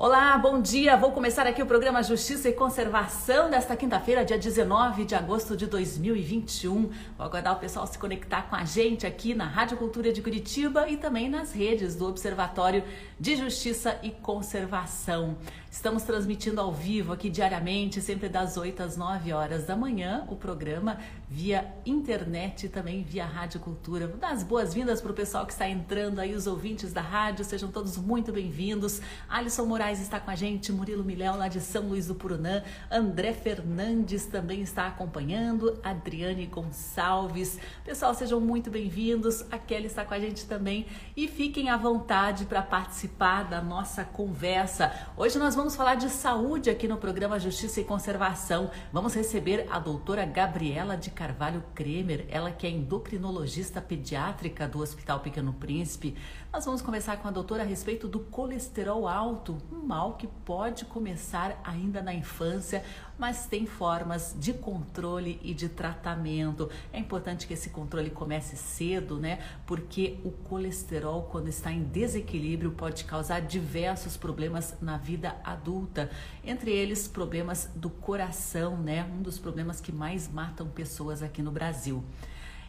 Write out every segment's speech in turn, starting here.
Olá, bom dia. Vou começar aqui o programa Justiça e Conservação desta quinta-feira, dia 19 de agosto de 2021. Vou aguardar o pessoal se conectar com a gente aqui na Rádio Cultura de Curitiba e também nas redes do Observatório de Justiça e Conservação. Estamos transmitindo ao vivo aqui diariamente, sempre das 8 às 9 horas da manhã, o programa via internet e também via Rádio Cultura. Vou dar as boas-vindas para o pessoal que está entrando aí, os ouvintes da rádio, sejam todos muito bem-vindos. Alisson Moraes está com a gente, Murilo Miléu lá de São Luís do Purunã, André Fernandes também está acompanhando, Adriane Gonçalves. Pessoal, sejam muito bem-vindos. A Kelly está com a gente também e fiquem à vontade para participar da nossa conversa. Hoje nós vamos falar de saúde aqui no programa Justiça e Conservação. Vamos receber a doutora Gabriela de Carvalho Kremer, ela que é endocrinologista pediátrica do Hospital Pequeno Príncipe. Nós vamos conversar com a doutora a respeito do colesterol alto, um mal que pode começar ainda na infância, mas tem formas de controle e de tratamento. É importante que esse controle comece cedo, né? Porque o colesterol, quando está em desequilíbrio, pode causar diversos problemas na vida adulta, entre eles problemas do coração, né? Um dos problemas que mais matam pessoas aqui no Brasil.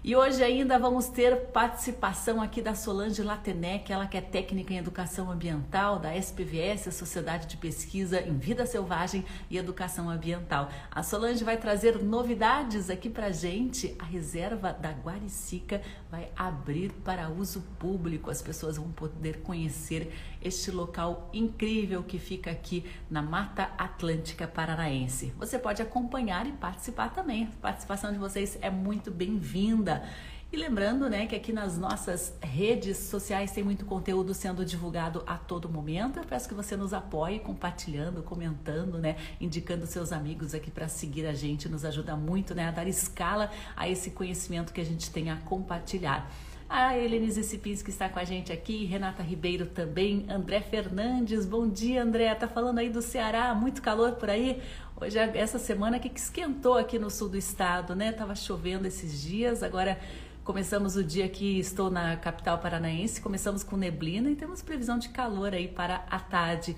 E hoje ainda vamos ter participação aqui da Solange Latenec, ela que é técnica em educação ambiental da SPVS, a Sociedade de Pesquisa em Vida Selvagem e Educação Ambiental. A Solange vai trazer novidades aqui pra gente. A reserva da Guaricica vai abrir para uso público. As pessoas vão poder conhecer este local incrível que fica aqui na Mata Atlântica Paranaense. Você pode acompanhar e participar também. A participação de vocês é muito bem-vinda. E lembrando, né, que aqui nas nossas redes sociais tem muito conteúdo sendo divulgado a todo momento. Eu peço que você nos apoie compartilhando, comentando, né, indicando seus amigos aqui para seguir a gente, nos ajuda muito, né, a dar escala a esse conhecimento que a gente tem a compartilhar. A Helenise Cipinski está com a gente aqui, Renata Ribeiro também, André Fernandes, bom dia André, tá falando aí do Ceará, muito calor por aí? Hoje, essa semana que esquentou aqui no sul do estado, né? Tava chovendo esses dias, agora começamos o dia que estou na capital paranaense, começamos com neblina e temos previsão de calor aí para a tarde.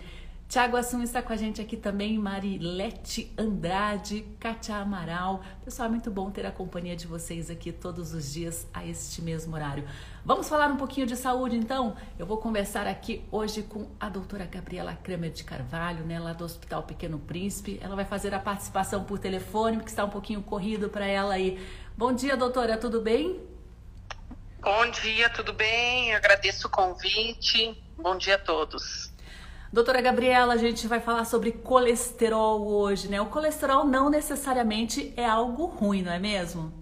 Tiago Assum está com a gente aqui também, Marilete Andrade, Katia Amaral. Pessoal, é muito bom ter a companhia de vocês aqui todos os dias a este mesmo horário. Vamos falar um pouquinho de saúde, então? Eu vou conversar aqui hoje com a doutora Gabriela Kramer de Carvalho, né, lá do Hospital Pequeno Príncipe. Ela vai fazer a participação por telefone, que está um pouquinho corrido para ela aí. Bom dia, doutora, tudo bem? Bom dia, tudo bem? Agradeço o convite. Bom dia a todos. Doutora Gabriela, a gente vai falar sobre colesterol hoje, né? O colesterol não necessariamente é algo ruim, não é mesmo?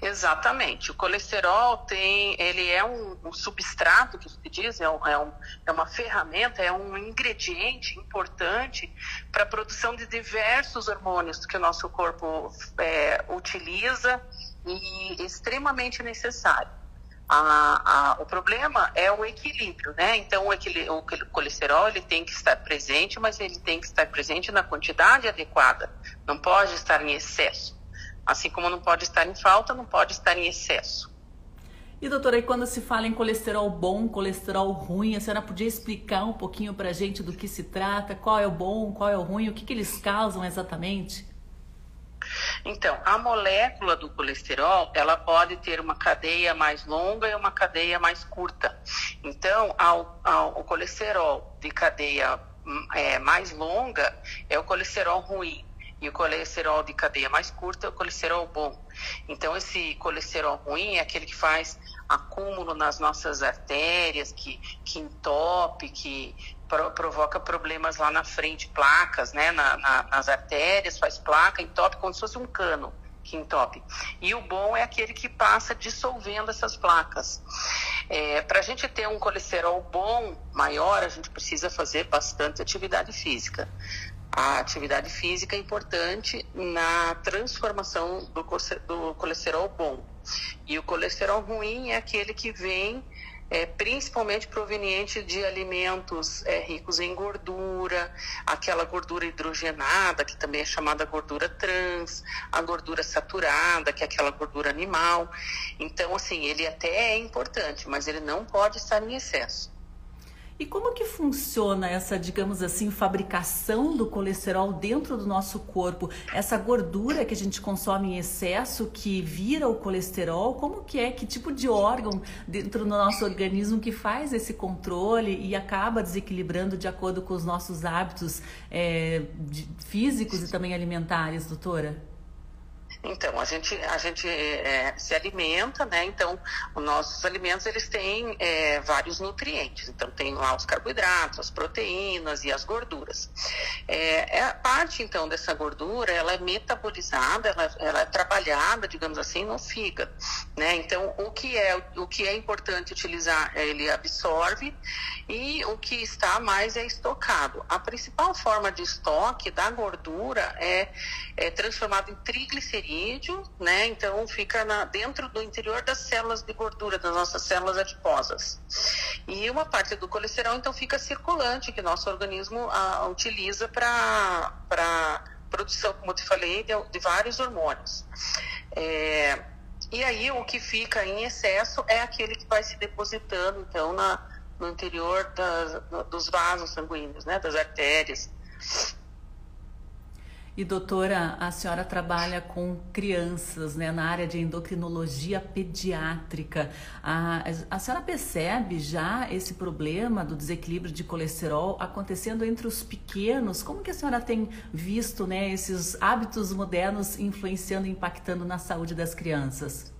Exatamente. O colesterol tem, ele é um, um substrato que se diz, é, um, é, um, é, uma ferramenta, é um ingrediente importante para a produção de diversos hormônios que o nosso corpo é, utiliza e extremamente necessário. A, a, o problema é o equilíbrio, né? Então, o, o, colesterol ele tem que estar presente, mas ele tem que estar presente na quantidade adequada. Não pode estar em excesso. Assim como não pode estar em falta, não pode estar em excesso. E doutora, e quando se fala em colesterol bom, colesterol ruim, a senhora podia explicar um pouquinho para a gente do que se trata, qual é o bom, qual é o ruim, o que, que eles causam exatamente? Então, a molécula do colesterol, ela pode ter uma cadeia mais longa e uma cadeia mais curta. Então, ao, ao, o colesterol de cadeia hum, é, mais longa é o colesterol ruim. E o colesterol de cadeia mais curta é o colesterol bom. Então, esse colesterol ruim é aquele que faz acúmulo nas nossas artérias, que, que entope, que provoca problemas lá na frente, placas, né, na, na, nas artérias, faz placa, entope como se fosse um cano que entope. E o bom é aquele que passa dissolvendo essas placas. É, Para a gente ter um colesterol bom, maior, a gente precisa fazer bastante atividade física. A atividade física é importante na transformação do, colesterol bom. E o colesterol ruim é aquele que vem é, principalmente proveniente de alimentos é, ricos em gordura, aquela gordura hidrogenada, que também é chamada gordura trans, a gordura saturada, que é aquela gordura animal. Então, assim, ele até é importante, mas ele não pode estar em excesso. E como que funciona essa, digamos assim, fabricação do colesterol dentro do nosso corpo? Essa gordura que a gente consome em excesso que vira o colesterol, como que é? Que tipo de órgão dentro do nosso organismo que faz esse controle e acaba desequilibrando de acordo com os nossos hábitos é, de, físicos e também alimentares, doutora? Então, a gente, a gente é, se alimenta, né? Então, os nossos alimentos, eles têm é, vários nutrientes. Então, tem lá os carboidratos, as proteínas e as gorduras. É, é, a parte, então, dessa gordura, ela é metabolizada, ela, ela, é trabalhada, digamos assim, no fígado, né? Então, o que é, o que é importante utilizar, ele absorve e o que está mais é estocado. A principal forma de estoque da gordura é, é transformado em triglicerídeos né? Então fica na, dentro do interior das células de gordura, das nossas células adiposas. E uma parte do colesterol então fica circulante, que nosso organismo a, utiliza para produção, como eu te falei, de, de vários hormônios. É, e aí o que fica em excesso é aquele que vai se depositando então na, no interior das, dos vasos sanguíneos, né? Das artérias. E doutora, a senhora trabalha com crianças, né, na área de endocrinologia pediátrica. A, a senhora percebe já esse problema do desequilíbrio de colesterol acontecendo entre os pequenos? Como que a senhora tem visto, né, esses hábitos modernos influenciando e impactando na saúde das crianças?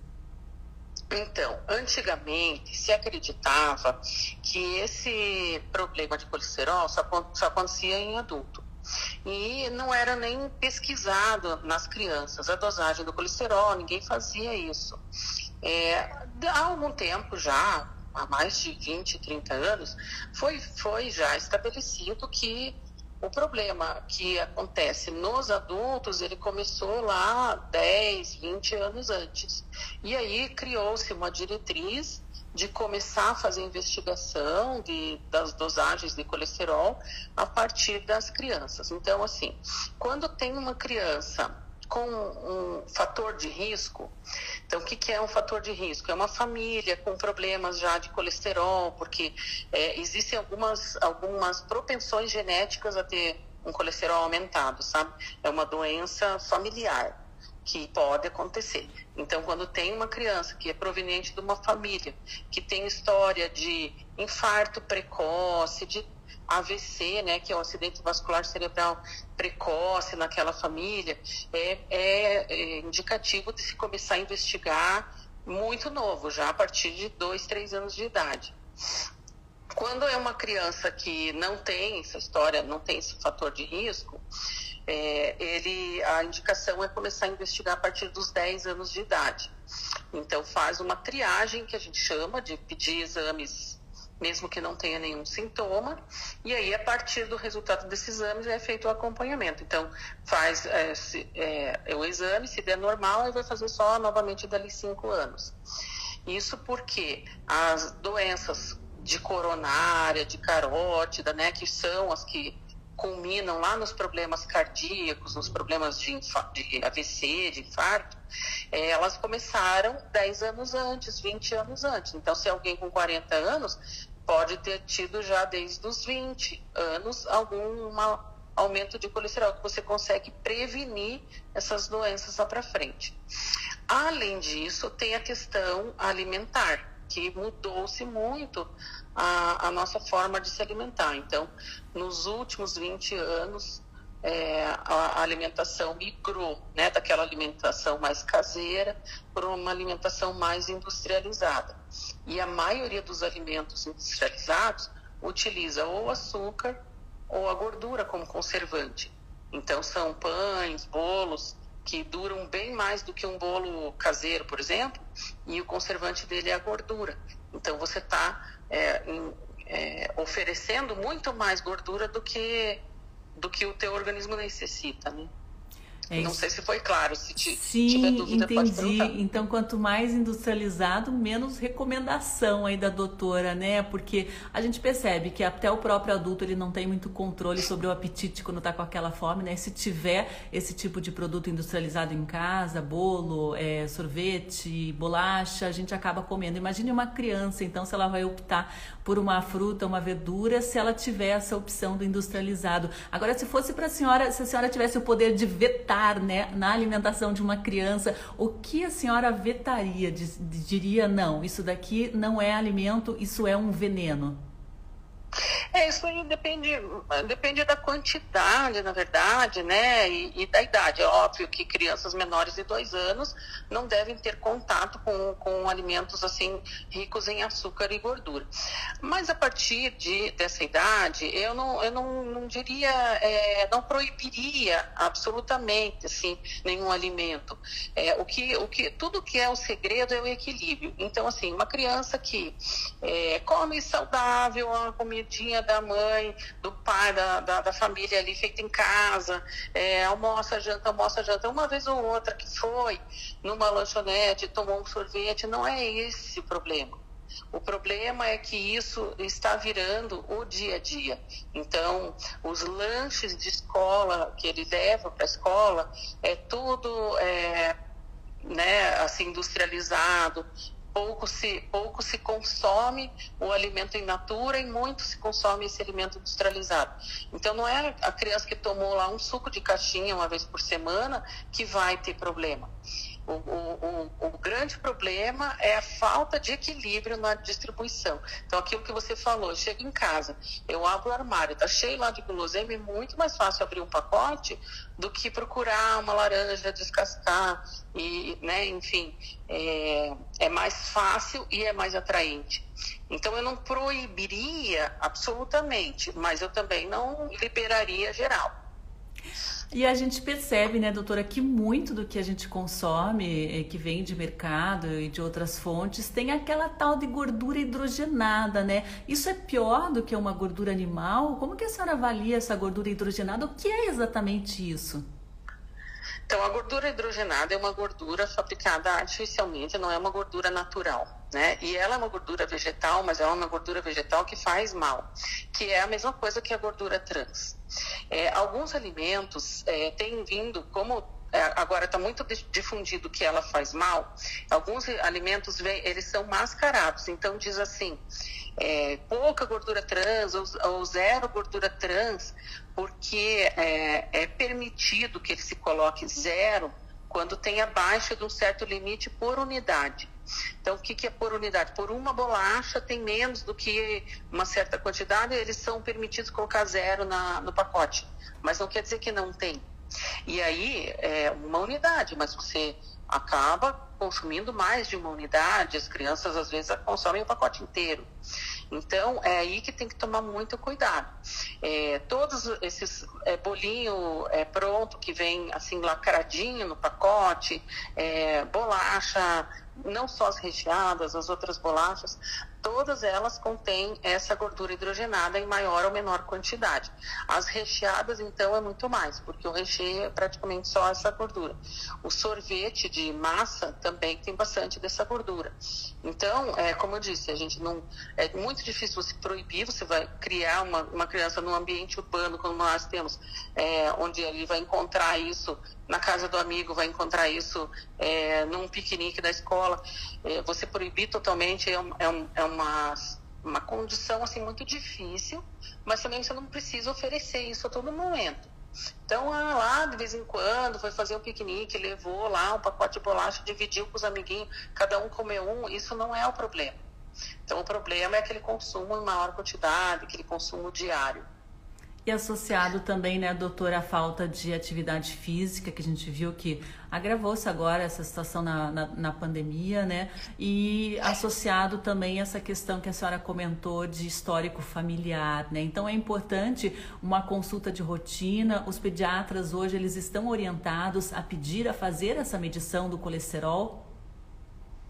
Então, antigamente se acreditava que esse problema de colesterol só, só acontecia em adulto e não era nem pesquisado nas crianças a dosagem do colesterol, ninguém fazia isso. É, há algum tempo já, há mais de 20, 30 anos, foi, foi já estabelecido que o problema que acontece nos adultos, ele começou lá 10, 20 anos antes. E aí criou-se uma diretriz de começar a fazer investigação de, das dosagens de colesterol a partir das crianças. Então, assim, quando tem uma criança com um fator de risco. Então, o que, que, é um fator de risco? É uma família com problemas já de colesterol, porque é, existem algumas, algumas propensões genéticas a ter um colesterol aumentado, sabe? É uma doença familiar que pode acontecer. Então, quando tem uma criança que é proveniente de uma família que tem história de infarto precoce, de AVC, né, que é o acidente vascular cerebral precoce naquela família, é, é, é indicativo de se começar a investigar muito novo, já a partir de dois, três anos de idade. Quando é uma criança que não tem essa história, não tem esse fator de risco, é, ele, a indicação é começar a investigar a partir dos 10 anos de idade. Então, faz uma triagem, que a gente chama de pedir exames, mesmo que não tenha nenhum sintoma, e aí, a partir do resultado desses exames, é feito o acompanhamento. Então, faz é, se, é, o exame, se der normal, aí vai fazer só novamente dali 5 anos. Isso porque as doenças de coronária, de carótida, né, que são as que culminam lá nos problemas cardíacos, nos problemas de, de AVC, de infarto, é, elas começaram 10 anos antes, 20 anos antes. Então, se alguém com 40 anos pode ter tido já desde os 20 anos algum aumento de colesterol, que você consegue prevenir essas doenças lá para frente. Além disso, tem a questão alimentar, que mudou-se muito a, a nossa forma de se alimentar. Então, nos últimos 20 anos, é, a, alimentação migrou né, daquela alimentação mais caseira para uma alimentação mais industrializada. E a maioria dos alimentos industrializados utiliza ou açúcar ou a gordura como conservante. Então, são pães, bolos que duram bem mais do que um bolo caseiro, por exemplo, e o conservante dele é a gordura. Então, você está é, é, oferecendo muito mais gordura do que, do que o teu organismo necessita, né? É Não sei se foi claro. Se Sim, tiver dúvida, entendi. Então, quanto mais industrializado, menos recomendação aí da doutora, né? Porque a gente percebe que até o próprio adulto ele não tem muito controle sobre o apetite quando está com aquela fome, né? Se tiver esse tipo de produto industrializado em casa, bolo, é, sorvete, bolacha, a gente acaba comendo. Imagine uma criança, então, se ela vai optar por uma fruta, uma verdura, se ela tiver essa opção do industrializado. Agora, se fosse para a senhora, se a senhora tivesse o poder de vetar né, na alimentação de uma criança, o que a senhora vetaria? Diria, não, isso daqui não é alimento, isso é um veneno. É, isso aí depende, depende da quantidade, na verdade, né? E, e, da idade. É óbvio que crianças menores de dois anos não devem ter contato com, com alimentos assim ricos em açúcar e gordura. Mas a partir de, dessa idade, eu não, eu não, não diria, é, não proibiria absolutamente assim, nenhum alimento. É, o que, o que, tudo que é o segredo é o equilíbrio. Então, assim, uma criança que é, come saudável, uma comidinha da mãe, do pai, da, da, da família ali feita em casa, é, almoça, janta, almoça, janta, uma vez ou outra que foi numa lanchonete, tomou um sorvete, não é esse o problema. O problema é que isso está virando o dia a dia. Então, os lanches de escola que ele leva para a escola é tudo é, né, assim industrializado, pouco se, pouco se consome o alimento in natura e muito se consome esse alimento industrializado. Então, não é a criança que tomou lá um suco de caixinha uma vez por semana que vai ter problema. O, o, o, o, grande problema é a falta de equilíbrio na distribuição. Então, aquilo que você falou, chega em casa, eu abro o armário, tá cheio lá de guloseima, é muito mais fácil abrir um pacote do que procurar uma laranja, descascar, e, né, enfim, é, é mais fácil e é mais atraente. Então, eu não proibiria absolutamente, mas eu também não liberaria geral. E a gente percebe, né, doutora, que muito do que a gente consome, eh, que vem de mercado e de outras fontes, tem aquela tal de gordura hidrogenada, né? Isso é pior do que uma gordura animal? Como que a senhora avalia essa gordura hidrogenada? O que é exatamente isso? Então, a gordura hidrogenada é uma gordura fabricada artificialmente, não é uma gordura natural, né? E ela é uma gordura vegetal, mas é uma gordura vegetal que faz mal, que é a mesma coisa que a gordura trans. É, alguns alimentos é, têm vindo, como é, agora está muito difundido que ela faz mal, alguns alimentos eles são mascarados. Então diz assim, é, pouca gordura trans ou, ou, zero gordura trans, porque é, é permitido que ele se coloque zero quando tem abaixo de um certo limite por unidade. Então, o que, que é por unidade? Por uma bolacha tem menos do que uma certa quantidade, eles são permitidos colocar zero na, no pacote. Mas não quer dizer que não tem. E aí é uma unidade, mas você acaba consumindo mais de uma unidade, as crianças às vezes consomem o pacote inteiro. Então, é aí que tem que tomar muito cuidado. É, todos esses é, bolinho é, pronto que vem assim lacradinho no pacote, é, bolacha, não só as recheadas, as outras bolachas, todas elas contêm essa gordura hidrogenada em maior ou menor quantidade. As recheadas, então, é muito mais, porque o recheio é praticamente só essa gordura. O sorvete de massa também tem bastante dessa gordura. Então, é, como eu disse, a gente não é muito difícil você proibir, você vai criar uma, uma criança num ambiente urbano, como nós temos, é, onde ele vai encontrar isso na casa do amigo, vai encontrar isso é, num piquenique da escola. É, você proibir totalmente é, é, um, é uma, uma condição assim, muito difícil, mas também você não precisa oferecer isso a todo momento. Então, ah, lá de vez em quando foi fazer um piquenique, levou lá um pacote de bolacha, dividiu com os amiguinhos, cada um comeu um, isso não é o problema. Então, o problema é aquele consumo em maior quantidade, aquele consumo diário. E associado também, né, doutora, a falta de atividade física, que a gente viu que agravou-se agora essa situação na, na, na, pandemia, né? E associado também essa questão que a senhora comentou de histórico familiar, né? Então é importante uma consulta de rotina. Os pediatras hoje eles estão orientados a pedir a fazer essa medição do colesterol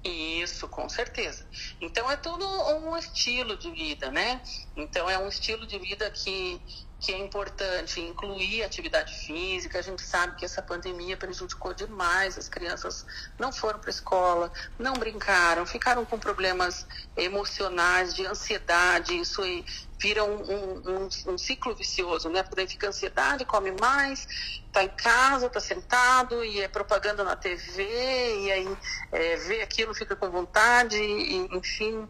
isso, com certeza. Então é tudo um estilo de vida, né? Então é um estilo de vida que que é importante incluir atividade física. A gente sabe que essa pandemia prejudicou demais, as crianças não foram para a escola, não brincaram, ficaram com problemas emocionais, de ansiedade, isso vira um, um, um, um ciclo vicioso, né? Porque daí fica ansiedade, come mais, tá em casa, tá sentado e é propaganda na TV, e aí é, vê aquilo, fica com vontade, e, enfim.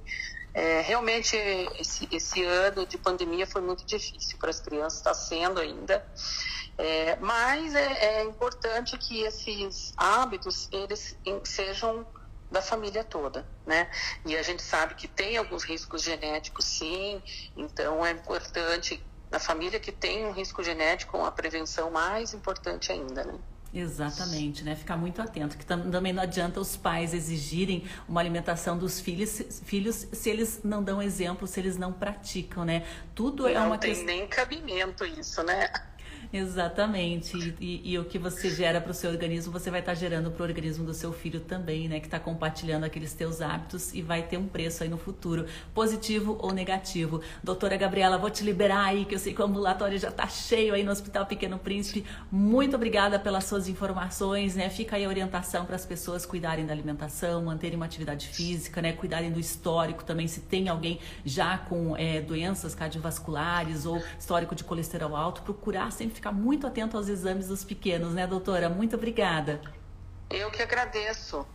É, realmente, esse, esse ano de pandemia foi muito difícil para as crianças, está sendo ainda. É, mas é, é, importante que esses hábitos eles sejam da família toda, né? E a gente sabe que tem alguns riscos genéticos, sim. Então é importante na família que tem um risco genético, a prevenção mais importante ainda, né? Exatamente, né? Ficar muito atento, que também não adianta os pais exigirem uma alimentação dos filhos, filhos se eles não dão exemplo, se eles não praticam, né? Tudo é não é uma questão. Não tem nem cabimento isso, né? Exatamente. E, e, o que você gera para o seu organismo, você vai estar tá gerando para o organismo do seu filho também, né? Que está compartilhando aqueles teus hábitos e vai ter um preço aí no futuro, positivo ou negativo. Doutora Gabriela, vou te liberar aí, que eu sei que o ambulatório já está cheio aí no Hospital Pequeno Príncipe. Muito obrigada pelas suas informações, né? Fica aí a orientação para as pessoas cuidarem da alimentação, manterem uma atividade física, né? Cuidarem do histórico também, se tem alguém já com é, doenças cardiovasculares ou histórico de colesterol alto, procurar sempre ficar muito atento aos exames dos pequenos, né, doutora? Muito obrigada. Eu que agradeço.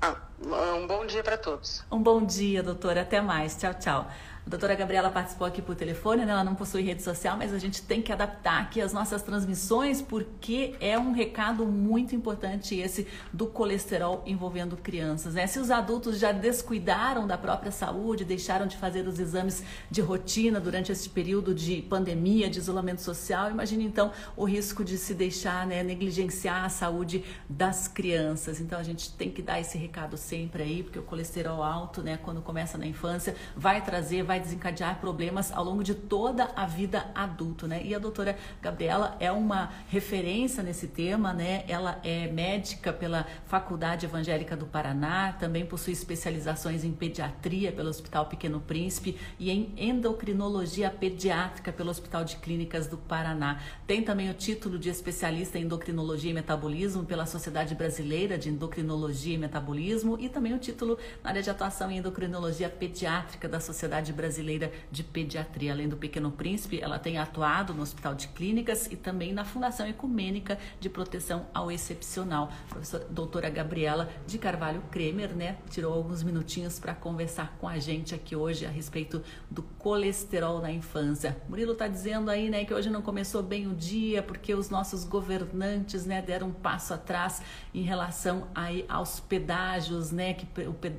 Ah, um bom dia para todos. Um bom dia, doutora. Até mais. Tchau, tchau. A doutora Gabriela participou aqui por telefone, né? ela não possui rede social, mas a gente tem que adaptar aqui as nossas transmissões porque é um recado muito importante esse do colesterol envolvendo crianças. Né? Se os adultos já descuidaram da própria saúde, deixaram de fazer os exames de rotina durante esse período de pandemia, de isolamento social, imagine então o risco de se deixar né, negligenciar a saúde das crianças. Então a gente tem que dar esse recado sempre aí, porque o colesterol alto, né, quando começa na infância, vai trazer, vai vai desencadear problemas ao longo de toda a vida adulta, né? E a doutora Gabriela é uma referência nesse tema, né? Ela é médica pela Faculdade Evangélica do Paraná, também possui especializações em pediatria pelo Hospital Pequeno Príncipe e em endocrinologia pediátrica pelo Hospital de Clínicas do Paraná. Tem também o título de especialista em endocrinologia e metabolismo pela Sociedade Brasileira de Endocrinologia e Metabolismo e também o título na área de atuação em endocrinologia pediátrica da Sociedade Brasileira Brasileira de Pediatria. Além do Pequeno Príncipe, ela tem atuado no Hospital de Clínicas e também na Fundação Ecumênica de Proteção ao Excepcional. A professora doutora Gabriela de Carvalho Kremer, né, tirou alguns minutinhos para conversar com a gente aqui hoje a respeito do colesterol na infância. Murilo está dizendo aí, né, que hoje não começou bem o dia porque os nossos governantes, né, deram um passo atrás em relação aí aos pedágios, né, que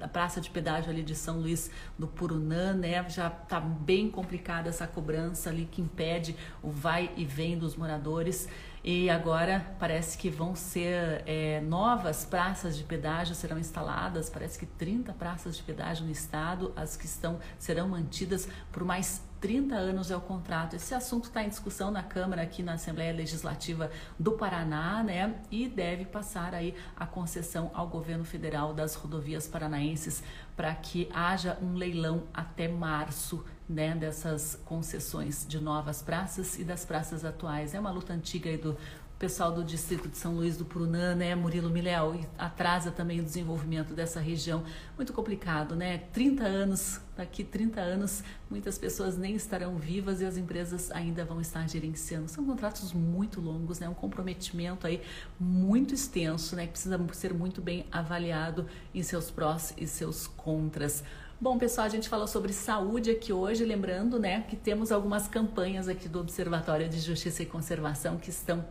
a praça de pedágio ali de São Luís do Purunã, né, já está bem complicada essa cobrança ali que impede o vai e vem dos moradores. E agora parece que vão ser é, novas praças de pedágio serão instaladas, parece que 30 praças de pedágio no estado, as que estão serão mantidas por mais 30 anos é o contrato. Esse assunto está em discussão na Câmara, aqui na Assembleia Legislativa do Paraná, né? E deve passar aí a concessão ao governo federal das rodovias paranaenses para que haja um leilão até março né, dessas concessões de novas praças e das praças atuais. É uma luta antiga do pessoal do distrito de São Luís do Purunã, né, Murilo Mileal, e atrasa também o desenvolvimento dessa região. Muito complicado, né? 30 anos, daqui 30 anos, muitas pessoas nem estarão vivas e as empresas ainda vão estar gerenciando. São contratos muito longos, né? Um comprometimento aí muito extenso, né? Que precisa ser muito bem avaliado em seus prós e seus contras. Bom, pessoal, a gente falou sobre saúde aqui hoje, lembrando, né, que temos algumas campanhas aqui do Observatório de Justiça e Conservação que estão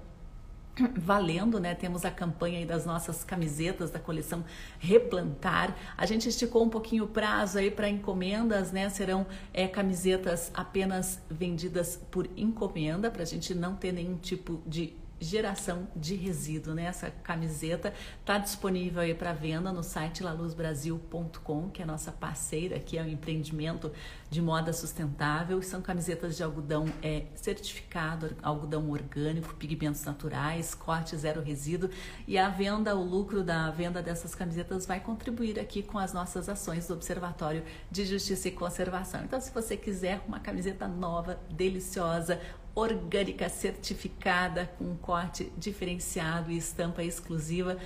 valendo, né? Temos a campanha aí das nossas camisetas da coleção Replantar. A gente esticou um pouquinho o prazo aí para encomendas, né? Serão é, camisetas apenas vendidas por encomenda, para a gente não ter nenhum tipo de geração de resíduo, né? Essa camiseta está disponível aí para venda no site laluzbrasil.com, que é nossa parceira, que é um empreendimento de moda sustentável. São camisetas de algodão é, certificado, algodão orgânico, pigmentos naturais, corte zero resíduo. E a venda, o lucro da venda dessas camisetas vai contribuir aqui com as nossas ações do Observatório de Justiça e Conservação. Então, se você quiser uma camiseta nova, deliciosa, orgânica certificada com corte diferenciado e estampa exclusiva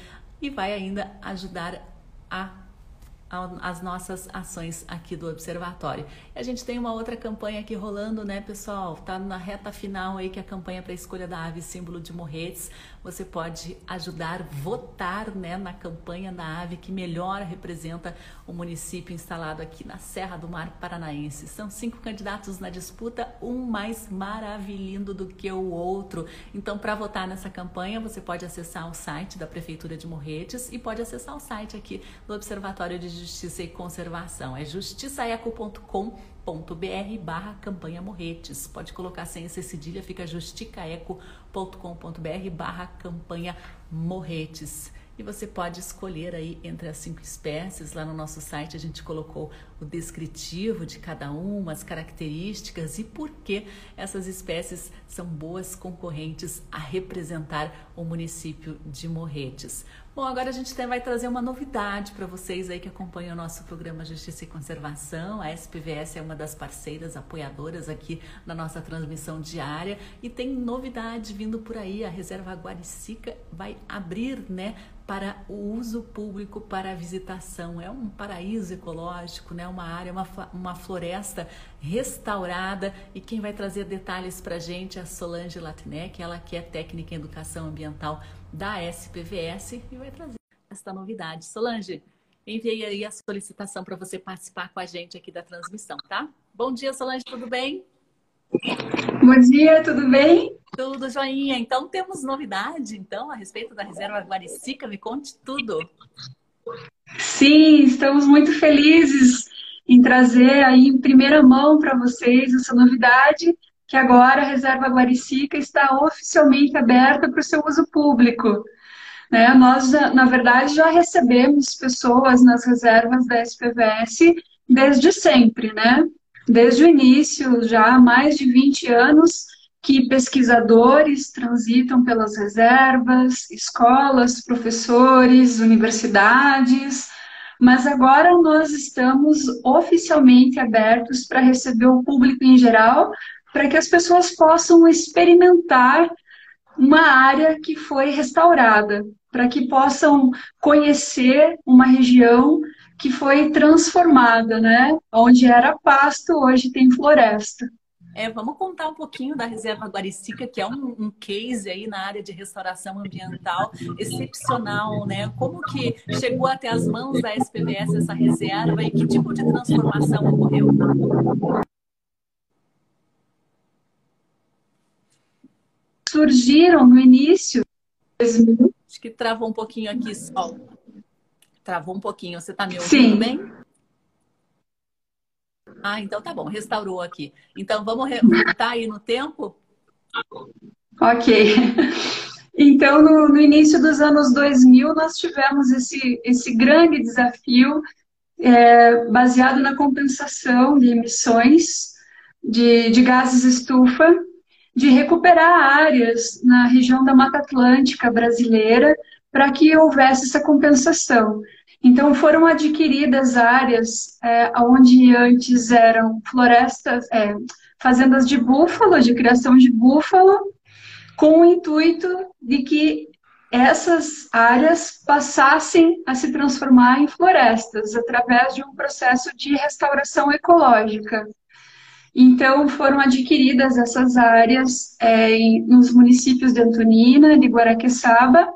e vai ainda ajudar a as nossas ações aqui do observatório. E a gente tem uma outra campanha aqui rolando, né, pessoal? Tá na reta final aí que é a campanha para a escolha da ave símbolo de Morretes. Você pode ajudar, votar, né, na campanha da ave que melhor representa o município instalado aqui na Serra do Mar Paranaense. São cinco candidatos na disputa, um mais maravilhoso do que o outro. Então, para votar nessa campanha, você pode acessar o site da Prefeitura de Morretes e pode acessar o site aqui do Observatório de Justiça e Conservação. É justiçaeco.com.br barra campanha Morretes. Pode colocar sem essa cedilha, fica justicaeco.com.br barra campanha Morretes. E você pode escolher aí entre as cinco espécies. Lá no nosso site a gente colocou o descritivo de cada uma, as características e por que essas espécies são boas concorrentes a representar o município de Morretes. Bom, agora a gente vai trazer uma novidade para vocês aí que acompanham o nosso programa Justiça e Conservação. A SPVS é uma das parceiras apoiadoras aqui na nossa transmissão diária e tem novidade vindo por aí. A Reserva Guaricica vai abrir, né, para o uso público, para a visitação. É um paraíso ecológico, né? uma área, uma, uma floresta restaurada. E quem vai trazer detalhes para a gente é a Solange Latinec, ela que é técnica em educação ambiental da SPVS e vai trazer esta novidade. Solange, enviei aí a solicitação para você participar com a gente aqui da transmissão, tá? Bom dia, Solange, tudo bem? Bom dia, tudo bem? Tudo joinha. Então temos novidade, então, a respeito da reserva Guaricica, me conte tudo. Sim, estamos muito felizes em trazer aí em primeira mão para vocês essa novidade que agora a Reserva Guaricica está oficialmente aberta para o seu uso público. Né? Nós, na verdade, já recebemos pessoas nas reservas da SPVS desde sempre, né? Desde o início, já há mais de 20 anos, que pesquisadores transitam pelas reservas, escolas, professores, universidades, mas agora nós estamos oficialmente abertos para receber o público em geral, para que as pessoas possam experimentar uma área que foi restaurada, para que possam conhecer uma região que foi transformada, né? Onde era pasto, hoje tem floresta. É, vamos contar um pouquinho da Reserva Guaricica, que é um, um, case aí na área de restauração ambiental excepcional, né? Como que chegou até as mãos da SPVS essa reserva e que tipo de transformação ocorreu? Surgiram no início. Acho que travou um pouquinho aqui, Sol. Travou um pouquinho. Você está me ouvindo Sim. bem? Ah, então tá bom, restaurou aqui. Então vamos voltar aí no tempo? Ok. Então, no, no, início dos anos 2000, nós tivemos esse, esse grande desafio é, baseado na compensação de emissões de, de gases estufa de recuperar áreas na região da Mata Atlântica brasileira para que houvesse essa compensação. Então, foram adquiridas áreas é, onde antes eram florestas, é, fazendas de búfalo, de criação de búfalo, com o intuito de que essas áreas passassem a se transformar em florestas através de um processo de restauração ecológica. Então, foram adquiridas essas áreas é, nos municípios de Antonina, de Guaraqueçaba,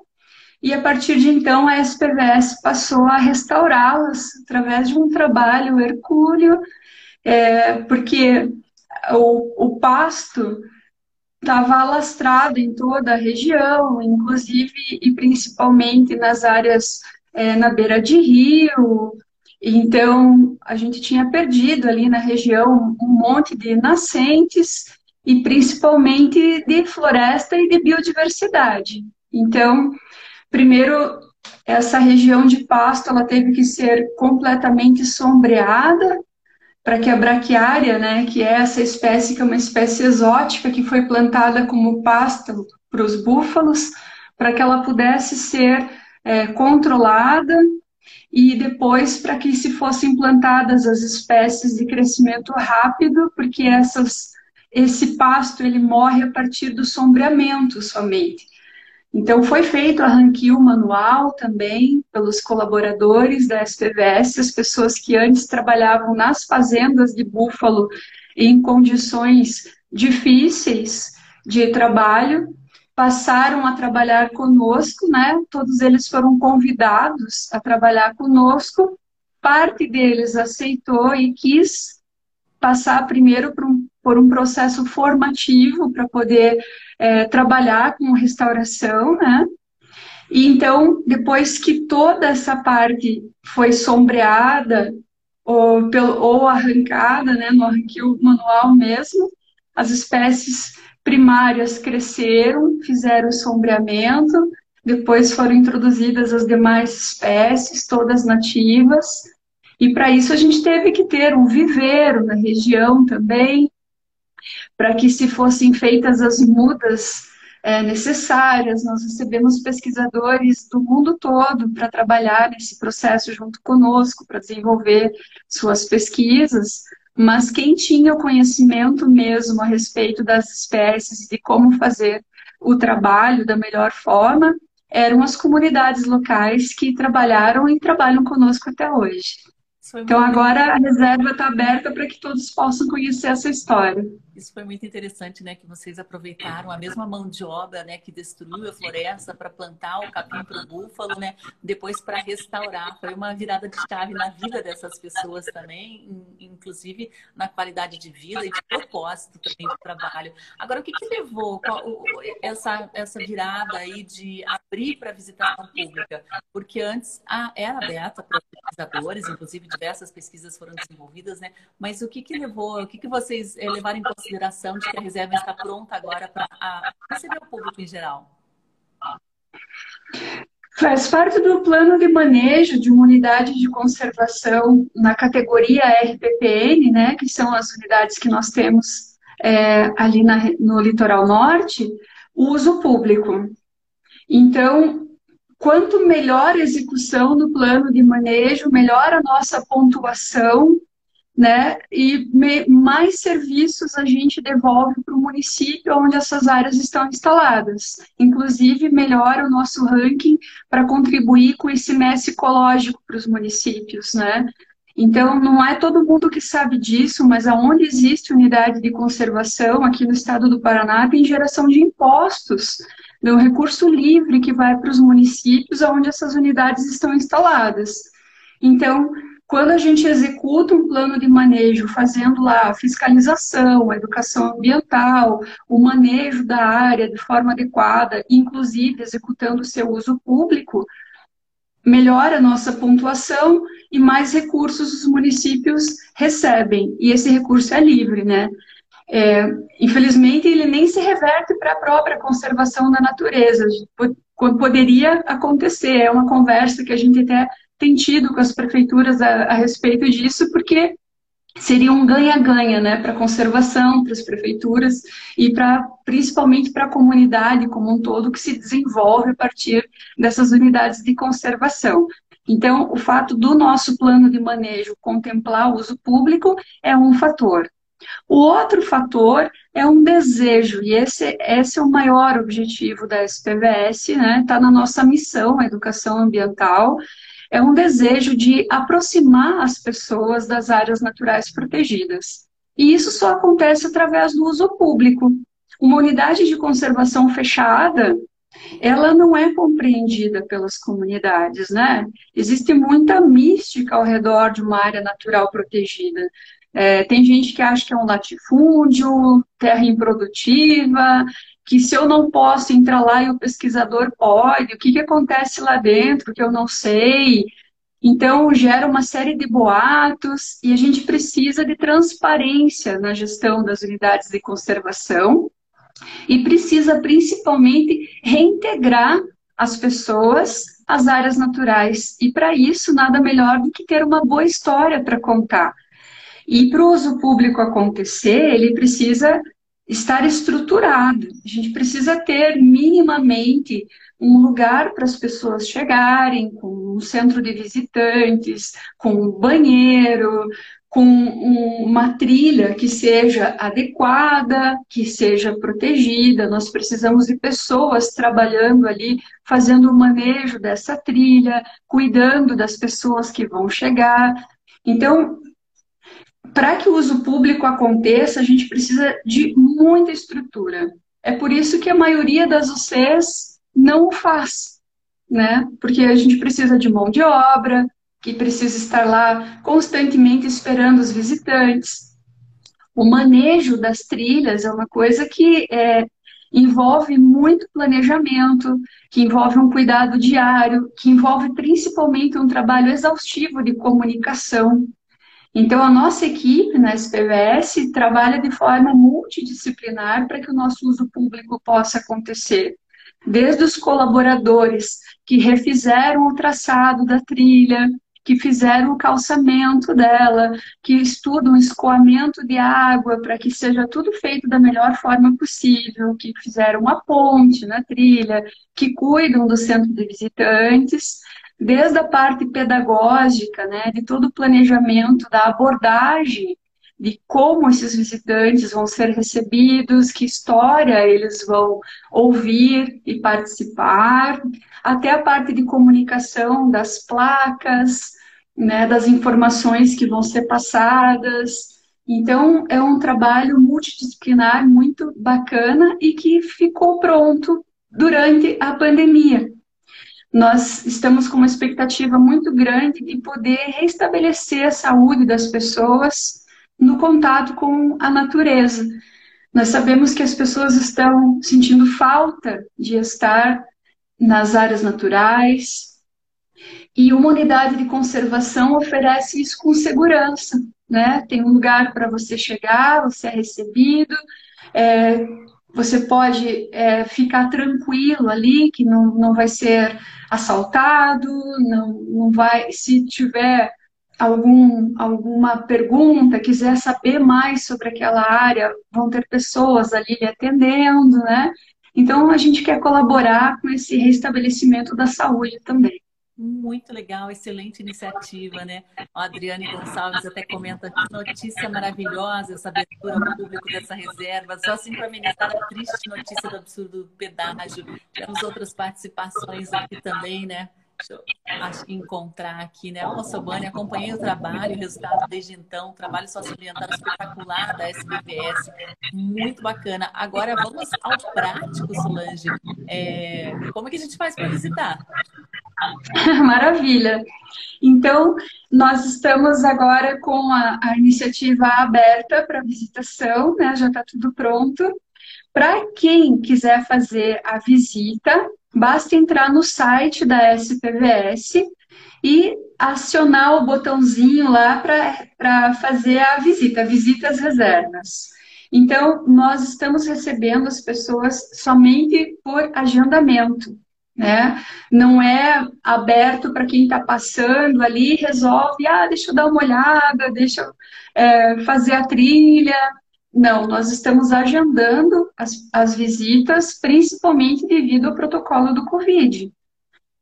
e a partir de então a SPVS passou a restaurá-las através de um trabalho hercúleo, é, porque o, o pasto estava alastrado em toda a região, inclusive e principalmente nas áreas é, na beira de rio, então, a gente tinha perdido ali na região um monte de nascentes e principalmente de floresta e de biodiversidade. Então, primeiro, essa região de pasto ela teve que ser completamente sombreada para que a braquiária, né, que é essa espécie que é uma espécie exótica que foi plantada como pasto para os búfalos, para que ela pudesse ser é, controlada e depois para que se fossem implantadas as espécies de crescimento rápido, porque essas esse pasto ele morre a partir do sombreamento somente. Então, foi feito a ranquio manual também pelos colaboradores da SPVS, as pessoas que antes trabalhavam nas fazendas de búfalo em condições difíceis de trabalho, passaram a trabalhar conosco, né? Todos eles foram convidados a trabalhar conosco. Parte deles aceitou e quis passar primeiro por um, por um processo formativo para poder é, trabalhar com restauração, né? E então, depois que toda essa parte foi sombreada ou, ou arrancada, né, no arranquio manual mesmo, as espécies primárias cresceram, fizeram sombreamento, depois foram introduzidas as demais espécies, todas nativas, e para isso a gente teve que ter um viveiro na região também, para que se fossem feitas as mudas é, necessárias. Nós recebemos pesquisadores do mundo todo para trabalhar nesse processo junto conosco, para desenvolver suas pesquisas. Mas quem tinha o conhecimento mesmo a respeito das espécies e de como fazer o trabalho da melhor forma eram as comunidades locais que trabalharam e trabalham conosco até hoje. Então agora a reserva está aberta para que todos possam conhecer essa história. Isso foi muito interessante, né? Que vocês aproveitaram a mesma mão de obra, né? Que destruiu a floresta para plantar o capim para o búfalo, né? Depois para restaurar. Foi uma virada de chave na vida dessas pessoas também, inclusive na qualidade de vida e de propósito também do trabalho. Agora, o que, que levou essa, essa virada aí de abrir para visitação pública? Porque antes a, era aberta para pesquisadores, inclusive diversas pesquisas foram desenvolvidas, né? Mas o que, que levou, o que, que vocês eh, levaram em consideração de que a reserva está pronta agora para receber o público em geral? Faz parte do plano de manejo de uma unidade de conservação na categoria RPPN, né, que são as unidades que nós temos é, ali na, no litoral norte, o uso público. Então, quanto melhor a execução do plano de manejo, melhor a nossa pontuação né? E mais serviços a gente devolve para o município onde essas áreas estão instaladas. Inclusive, melhora o nosso ranking para contribuir com esse mês ecológico para os municípios, né? Então, não é todo mundo que sabe disso, mas aonde existe unidade de conservação, aqui no estado do Paraná, tem geração de impostos, de um recurso livre que vai para os municípios onde essas unidades estão instaladas. Então, quando a gente executa um plano de manejo, fazendo lá a fiscalização, a educação ambiental, o manejo da área de forma adequada, inclusive executando o seu uso público, melhora a nossa pontuação e mais recursos os municípios recebem. E esse recurso é livre, né? É, infelizmente, ele nem se reverte para a própria conservação da natureza. Poderia acontecer, é uma conversa que a gente até tem tido com as prefeituras a, a respeito disso, porque seria um ganha-ganha, né, para conservação, para as prefeituras e para principalmente para a comunidade como um todo que se desenvolve a partir dessas unidades de conservação. Então, o fato do nosso plano de manejo contemplar o uso público é um fator. O outro fator é um desejo, e esse, esse é o maior objetivo da SPVS, né? Está na nossa missão, a educação ambiental, é um desejo de aproximar as pessoas das áreas naturais protegidas. E isso só acontece através do uso público. Uma unidade de conservação fechada, ela não é compreendida pelas comunidades, né? Existe muita mística ao redor de uma área natural protegida. É, tem gente que acha que é um latifúndio, terra improdutiva, que se eu não posso entrar lá e o pesquisador pode, o que, que acontece lá dentro que eu não sei. Então, gera uma série de boatos e a gente precisa de transparência na gestão das unidades de conservação e precisa principalmente reintegrar as pessoas às áreas naturais. E para isso, nada melhor do que ter uma boa história para contar. E para o uso público acontecer, ele precisa estar estruturado. A gente precisa ter minimamente um lugar para as pessoas chegarem, com um centro de visitantes, com um banheiro, com uma trilha que seja adequada, que seja protegida. Nós precisamos de pessoas trabalhando ali, fazendo o manejo dessa trilha, cuidando das pessoas que vão chegar. Então, para que o uso público aconteça, a gente precisa de muita estrutura. É por isso que a maioria das UCs não o faz, né? Porque a gente precisa de mão de obra, que precisa estar lá constantemente esperando os visitantes. O manejo das trilhas é uma coisa que é, envolve muito planejamento, que envolve um cuidado diário, que envolve principalmente um trabalho exaustivo de comunicação. Então, a nossa equipe na SPVS trabalha de forma multidisciplinar para que o nosso uso público possa acontecer. Desde os colaboradores que refizeram o traçado da trilha, que fizeram o calçamento dela, que estudam escoamento de água para que seja tudo feito da melhor forma possível, que fizeram uma ponte na trilha, que cuidam do centro de visitantes, desde a parte pedagógica, né, de todo o planejamento da abordagem de como esses visitantes vão ser recebidos, que história eles vão ouvir e participar, até a parte de comunicação das placas, né, das informações que vão ser passadas. Então, é um trabalho multidisciplinar muito bacana e que ficou pronto durante a pandemia. Nós estamos com uma expectativa muito grande de poder restabelecer a saúde das pessoas no contato com a natureza. Nós sabemos que as pessoas estão sentindo falta de estar nas áreas naturais, e uma unidade de conservação oferece isso com segurança, né? Tem um lugar para você chegar, você é recebido, é, você pode é, ficar tranquilo ali, que não, não vai ser assaltado, não, não vai, se tiver algum, alguma pergunta, quiser saber mais sobre aquela área, vão ter pessoas ali lhe atendendo, né? Então, a gente quer colaborar com esse restabelecimento da saúde também. Muito legal, excelente iniciativa, né? A Adriane Gonçalves até comenta que notícia maravilhosa essa abertura ao público dessa reserva. Só assim para amenizar a triste notícia do absurdo pedágio. Temos outras participações aqui também, né? Encontrar aqui, né? Olá, Sobane, acompanhei o trabalho, o resultado desde então, trabalho socioambiental espetacular da SBPS, muito bacana. Agora vamos ao prático, Solange. É, como é que a gente faz para visitar? Maravilha. Então, nós estamos agora com a, a iniciativa aberta para visitação, né? Já está tudo pronto. Para quem quiser fazer a visita, basta entrar no site da SPVS e acionar o botãozinho lá para fazer a visita, visitas reservas. Então, nós estamos recebendo as pessoas somente por agendamento, né? Não é aberto para quem está passando ali, resolve, ah, deixa eu dar uma olhada, deixa eu é, fazer a trilha, não, nós estamos agendando as, as visitas, principalmente devido ao protocolo do Covid.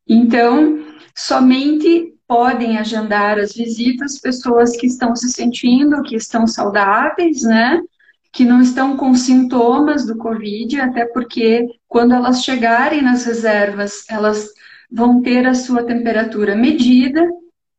Então, somente podem agendar as visitas pessoas que estão se sentindo, que estão saudáveis, né? Que não estão com sintomas do Covid, até porque quando elas chegarem nas reservas, elas vão ter a sua temperatura medida,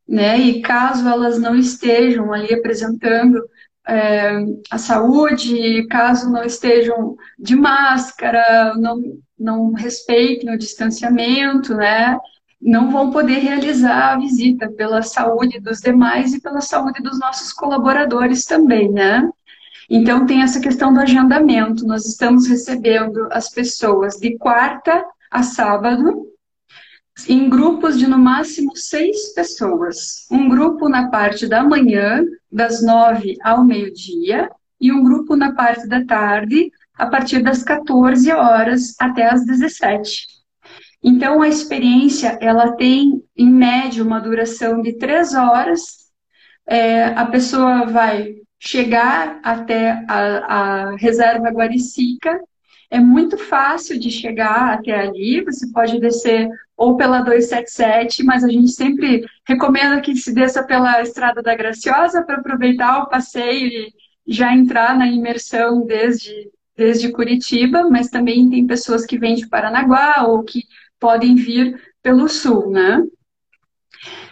né? E caso elas não estejam ali apresentando é, a saúde, caso não estejam de máscara, não, não respeitem o distanciamento, né? Não vão poder realizar a visita pela saúde dos demais e pela saúde dos nossos colaboradores também, né? Então tem essa questão do agendamento. Nós estamos recebendo as pessoas de quarta a sábado, em grupos de no máximo seis pessoas. Um grupo na parte da manhã, das nove ao meio-dia, e um grupo na parte da tarde, a partir das 14 horas até as 17. Então, a experiência, ela tem, em média, uma duração de três horas. É, a pessoa vai chegar até a, a reserva Guaricica, É muito fácil de chegar até ali, você pode descer ou pela 277, mas a gente sempre recomenda que se desça pela Estrada da Graciosa para aproveitar o passeio e já entrar na imersão desde, desde Curitiba, mas também tem pessoas que vêm de Paranaguá ou que podem vir pelo sul, né?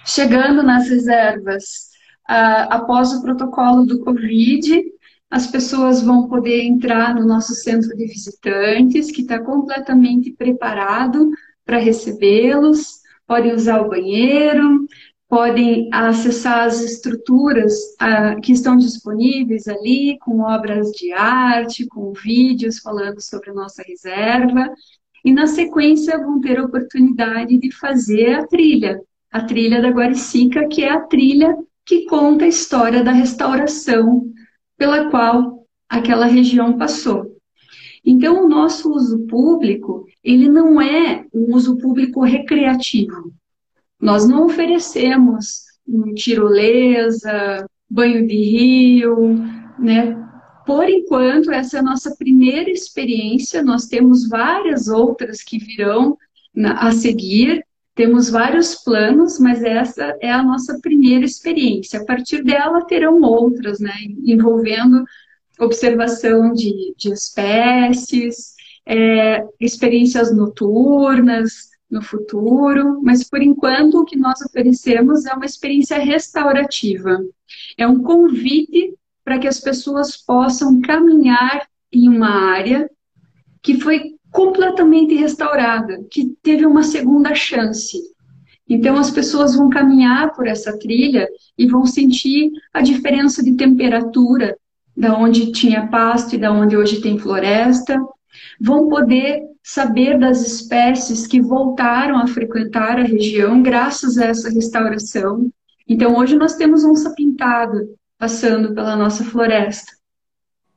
Chegando nas reservas, uh, após o protocolo do Covid, as pessoas vão poder entrar no nosso centro de visitantes, que está completamente preparado para recebê-los, podem usar o banheiro, podem acessar as estruturas uh, que estão disponíveis ali, com obras de arte, com vídeos falando sobre a nossa reserva, e na sequência vão ter a oportunidade de fazer a trilha, a trilha da Guaricica, que é a trilha que conta a história da restauração pela qual aquela região passou. Então, o nosso uso público, ele não é um uso público recreativo. Nós não oferecemos tirolesa, banho de rio, né? Por enquanto, essa é a nossa primeira experiência. Nós temos várias outras que virão a seguir, temos vários planos, mas essa é a nossa primeira experiência. A partir dela terão outras, né, envolvendo observação de, de espécies, é, experiências noturnas no futuro, mas por enquanto o que nós oferecemos é uma experiência restaurativa. É um convite para que as pessoas possam caminhar em uma área que foi completamente restaurada, que teve uma segunda chance. Então, as pessoas vão caminhar por essa trilha e vão sentir a diferença de temperatura da onde tinha pasto e da onde hoje tem floresta. Vão poder saber das espécies que voltaram a frequentar a região graças a essa restauração. Então, hoje nós temos onça pintada passando pela nossa floresta,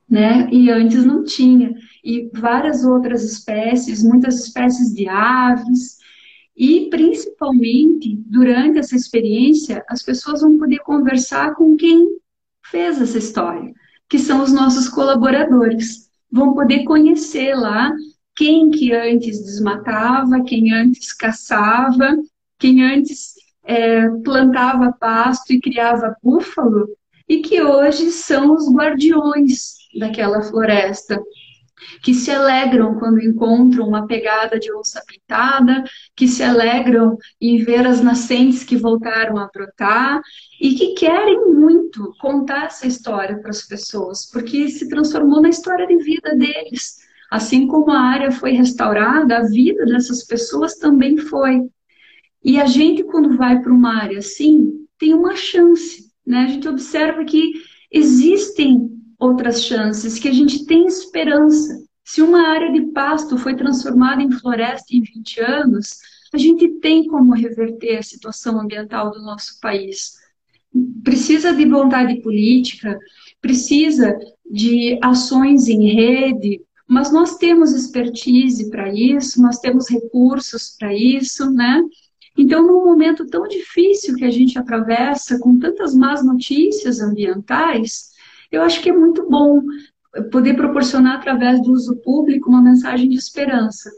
né? E antes não tinha e várias outras espécies, muitas espécies de aves, e principalmente durante essa experiência, as pessoas vão poder conversar com quem fez essa história, que são os nossos colaboradores. Vão poder conhecer lá quem que antes desmatava, quem antes caçava, quem antes é, plantava pasto e criava búfalo, e que hoje são os guardiões daquela floresta, que se alegram quando encontram uma pegada de onça pintada, que se alegram em ver as nascentes que voltaram a brotar e que querem muito contar essa história para as pessoas, porque se transformou na história de vida deles. Assim como a área foi restaurada, a vida dessas pessoas também foi. E a gente, quando vai para uma área assim, tem uma chance. Né? A gente observa que existem outras chances, que a gente tem esperança. Se uma área de pasto foi transformada em floresta em 20 anos, a gente tem como reverter a situação ambiental do nosso país. Precisa de vontade política, precisa de ações em rede, mas nós temos expertise para isso, nós temos recursos para isso, né? Então, num momento tão difícil que a gente atravessa, com tantas más notícias ambientais, eu acho que é muito bom poder proporcionar através do uso público uma mensagem de esperança.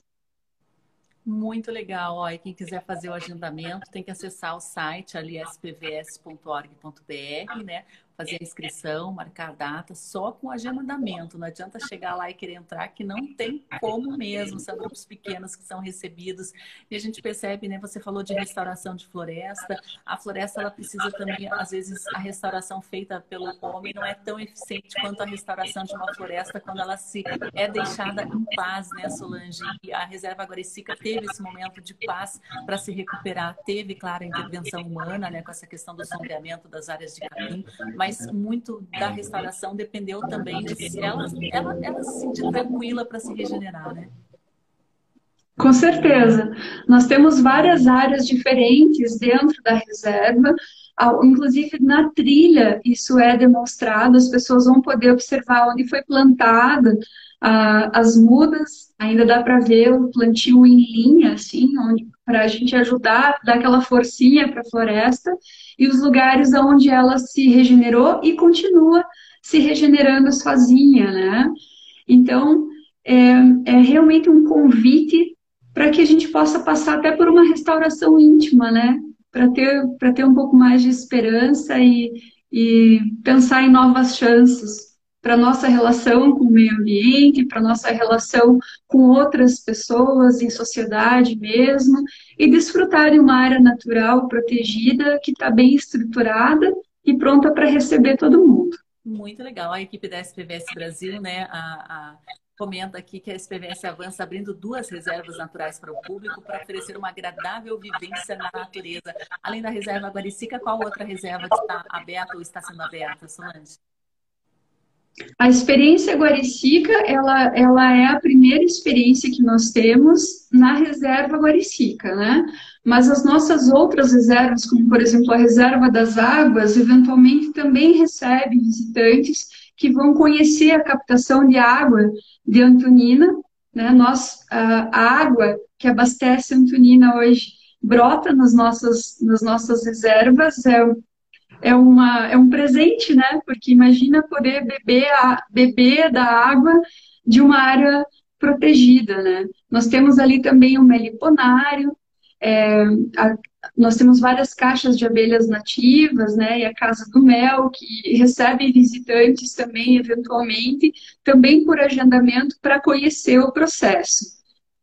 Muito legal. Ó, e quem quiser fazer o agendamento tem que acessar o site ali spvs.org.br, né? Fazer a inscrição, marcar a data, só com agendamento. Não adianta chegar lá e querer entrar, que não tem como mesmo. São grupos pequenos que são recebidos. E a gente percebe, né? Você falou de restauração de floresta. A floresta, ela precisa também, às vezes, a restauração feita pelo homem não é tão eficiente quanto a restauração de uma floresta quando ela se é deixada em paz, né, Solange? E a Reserva Guaricica teve esse momento de paz para se recuperar. Teve, claro, a intervenção humana, né, com essa questão do sombreamento das áreas de capim, mas mas muito da restauração dependeu também de ela, ela, ela se sentir tranquila para se regenerar, né? Com certeza. Nós temos várias áreas diferentes dentro da reserva, inclusive na trilha, isso é demonstrado, as pessoas vão poder observar onde foi plantada as mudas, ainda dá para ver o plantio em linha, assim, para a gente ajudar, dar aquela forcinha para a floresta, e os lugares onde ela se regenerou e continua se regenerando sozinha, né? Então, é, é realmente um convite para que a gente possa passar até por uma restauração íntima, né? Para ter, ter um pouco mais de esperança e, e pensar em novas chances para nossa relação com o meio ambiente, para nossa relação com outras pessoas em sociedade mesmo, e desfrutar de uma área natural protegida que está bem estruturada e pronta para receber todo mundo. Muito legal. A equipe da SPVS Brasil, né, a, a, comenta aqui que a SPVS avança abrindo duas reservas naturais para o público para oferecer uma agradável vivência na natureza. Além da reserva Guaricica, qual outra reserva está aberta ou está sendo aberta, Solange? A experiência Guaricica, ela, ela é a primeira experiência que nós temos na reserva Guaricica, né? Mas as nossas outras reservas, como por exemplo a reserva das águas, eventualmente também recebe visitantes que vão conhecer a captação de água de Antonina, né? Nós, a, água que abastece Antonina hoje brota nas nossas, nas nossas reservas, é é, uma, é um presente, né? Porque imagina poder beber, a, beber da água de uma área protegida, né? Nós temos ali também o meliponário, é, a, nós temos várias caixas de abelhas nativas, né? E a Casa do Mel, que recebe visitantes também, eventualmente, também por agendamento, para conhecer o processo.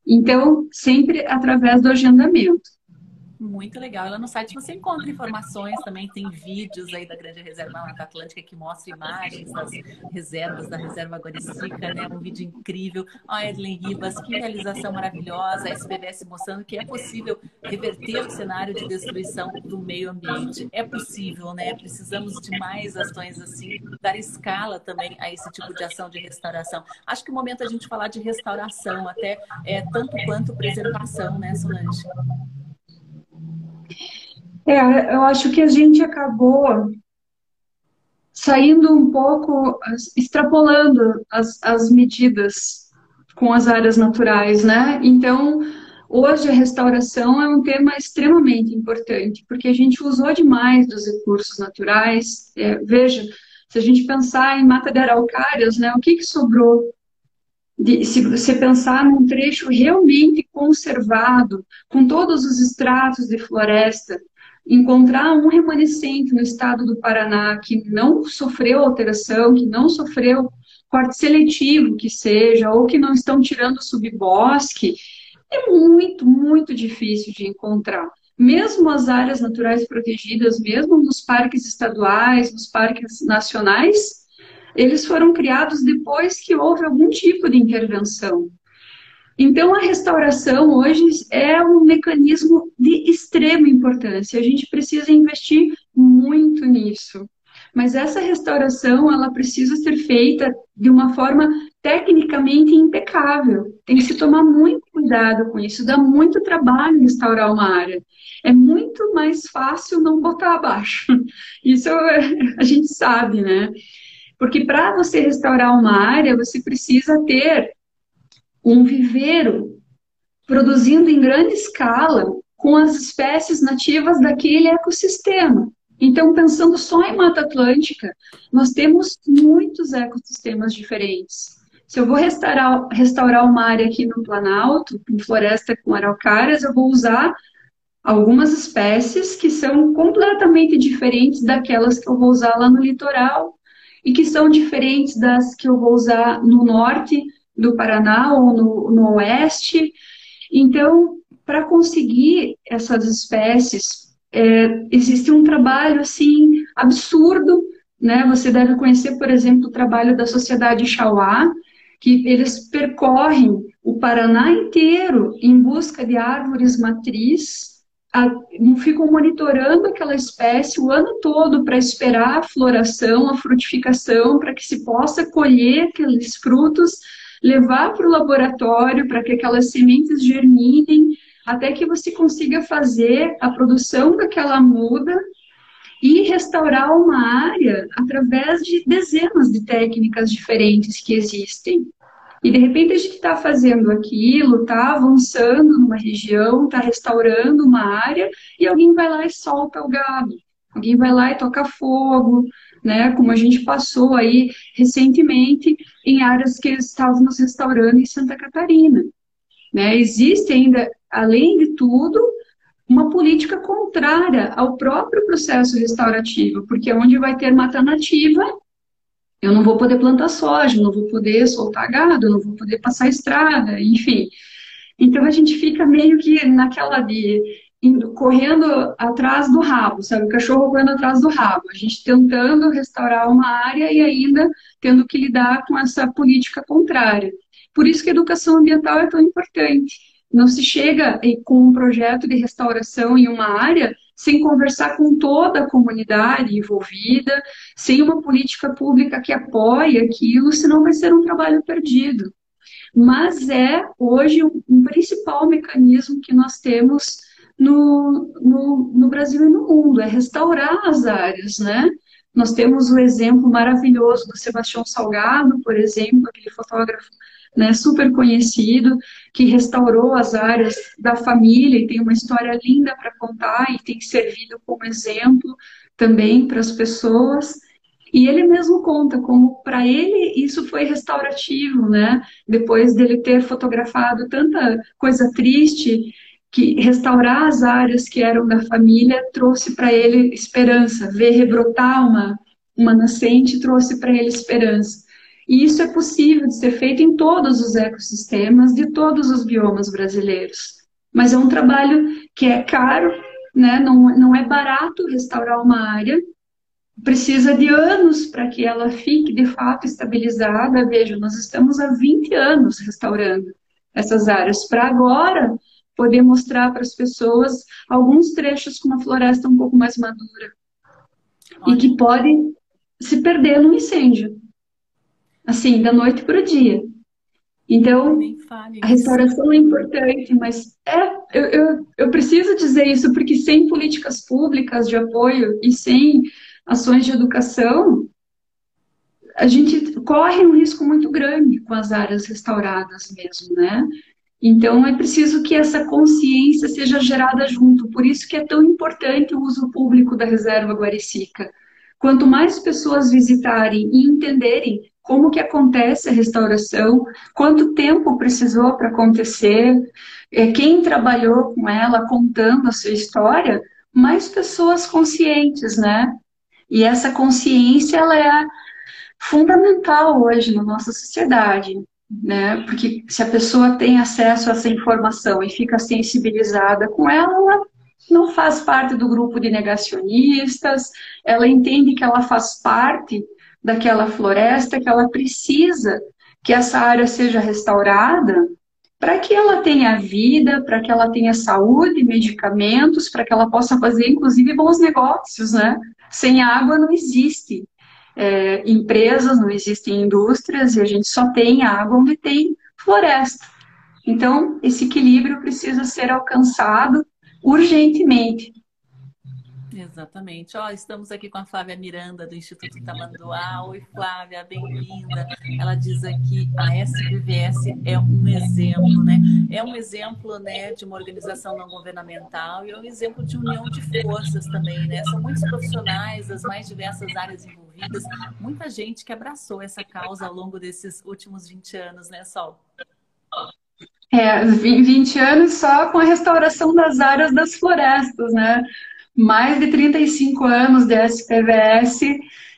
Então, sempre através do agendamento. Muito legal. Lá no site você encontra informações também, tem vídeos aí da Grande Reserva Mata Atlântica que mostra imagens das reservas da Reserva Guaricica, né? Um vídeo incrível. Ó, Edlen Ribas, que realização maravilhosa. A SPVS mostrando que é possível reverter o cenário de destruição do meio ambiente. É possível, né? Precisamos de mais ações assim, dar escala também a esse tipo de ação de restauração. Acho que o momento é a gente falar de restauração, até é, tanto quanto preservação, né, Solange? É, eu acho que a gente acabou saindo um pouco, extrapolando as, as medidas com as áreas naturais, né? Então, hoje a restauração é um tema extremamente importante, porque a gente usou demais dos recursos naturais. É, veja, se a gente pensar em mata de araucárias, né? O que, que sobrou? De, se você pensar num trecho realmente conservado, com todos os estratos de floresta, encontrar um remanescente no estado do Paraná que não sofreu alteração, que não sofreu corte seletivo que seja, ou que não estão tirando subbosque, é muito, muito difícil de encontrar. Mesmo as áreas naturais protegidas, mesmo nos parques estaduais, nos parques nacionais, eles foram criados depois que houve algum tipo de intervenção. Então, a restauração hoje é um mecanismo de extrema importância. A gente precisa investir muito nisso. Mas essa restauração, ela precisa ser feita de uma forma tecnicamente impecável. Tem que se tomar muito cuidado com isso. Dá muito trabalho restaurar uma área. É muito mais fácil não botar abaixo. Isso a gente sabe, né? Porque para você restaurar uma área, você precisa ter um viveiro produzindo em grande escala com as espécies nativas daquele ecossistema. Então, pensando só em Mata Atlântica, nós temos muitos ecossistemas diferentes. Se eu vou restaurar, restaurar uma área aqui no Planalto, em floresta com araucárias, eu vou usar algumas espécies que são completamente diferentes daquelas que eu vou usar lá no litoral e que são diferentes das que eu vou usar no norte do Paraná ou no, no oeste. Então, para conseguir essas espécies, é, existe um trabalho assim absurdo, né? Você deve conhecer, por exemplo, o trabalho da Sociedade Chauá, que eles percorrem o Paraná inteiro em busca de árvores matriz, a, ficam monitorando aquela espécie o ano todo para esperar a floração, a frutificação, para que se possa colher aqueles frutos levar para o laboratório para que aquelas sementes germinem, até que você consiga fazer a produção daquela muda e restaurar uma área através de dezenas de técnicas diferentes que existem. E de repente a gente está fazendo aquilo, está avançando numa região, está restaurando uma área, e alguém vai lá e solta o gado. Alguém vai lá e toca fogo, né? Como a gente passou aí recentemente em áreas que estávamos restaurando em Santa Catarina. Né? Existe ainda, além de tudo, uma política contrária ao próprio processo restaurativo, porque é onde vai ter mata nativa, eu não vou poder plantar soja, não vou poder soltar gado, não vou poder passar estrada, enfim. Então a gente fica meio que naquela de indo, correndo atrás do rabo, sabe? O cachorro correndo atrás do rabo. A gente tentando restaurar uma área e ainda tendo que lidar com essa política contrária. Por isso que a educação ambiental é tão importante. Não se chega com um projeto de restauração em uma área sem conversar com toda a comunidade envolvida, sem uma política pública que apoie aquilo, senão vai ser um trabalho perdido. Mas é hoje um, principal mecanismo que nós temos no, no, no Brasil e no mundo, é restaurar as áreas, né? Nós temos o exemplo maravilhoso do Sebastião Salgado, por exemplo, aquele fotógrafo né, super conhecido, que restaurou as áreas da família e tem uma história linda para contar e tem servido como exemplo também para as pessoas. E ele mesmo conta como para ele isso foi restaurativo, né? Depois dele ter fotografado tanta coisa triste, que restaurar as áreas que eram da família trouxe para ele esperança, ver rebrotar uma uma nascente trouxe para ele esperança. E isso é possível de ser feito em todos os ecossistemas de todos os biomas brasileiros. Mas é um trabalho que é caro, né? não, não é barato restaurar uma área, precisa de anos para que ela fique de fato estabilizada. Veja, nós estamos há 20 anos restaurando essas áreas, para agora poder mostrar para as pessoas alguns trechos com uma floresta um pouco mais madura Olha. e que pode se perder no incêndio assim, da noite para o dia. Então, a restauração é importante, mas é, eu, eu, eu preciso dizer isso porque sem políticas públicas de apoio e sem ações de educação, a gente corre um risco muito grande com as áreas restauradas mesmo, né? Então é preciso que essa consciência seja gerada junto. Por isso que é tão importante o uso público da reserva Guaricica. Quanto mais pessoas visitarem e entenderem como que acontece a restauração, quanto tempo precisou para acontecer, é, quem trabalhou com ela contando a sua história, mais pessoas conscientes, né? E essa consciência ela é fundamental hoje na nossa sociedade, né? Porque se a pessoa tem acesso a essa informação e fica sensibilizada com ela, ela não faz parte do grupo de negacionistas, ela entende que ela faz parte daquela floresta, que ela precisa que essa área seja restaurada para que ela tenha vida, para que ela tenha saúde, medicamentos, para que ela possa fazer, inclusive, bons negócios, né? Sem água não existe é, empresas, não existem indústrias, e a gente só tem água onde tem floresta. Então, esse equilíbrio precisa ser alcançado urgentemente. Exatamente. Ó, estamos aqui com a Flávia Miranda, do Instituto Tamanduá. Oi, Flávia, bem-vinda. Ela diz aqui, a SPVS é um exemplo, né? É um exemplo, né, de uma organização não governamental e é um exemplo de união de forças também, né? São muitos profissionais das mais diversas áreas envolvidas, muita gente que abraçou essa causa ao longo desses últimos 20 anos, né, Sol? É, 20 anos só com a restauração das áreas das florestas, né? Mais de 35 anos de SPVS,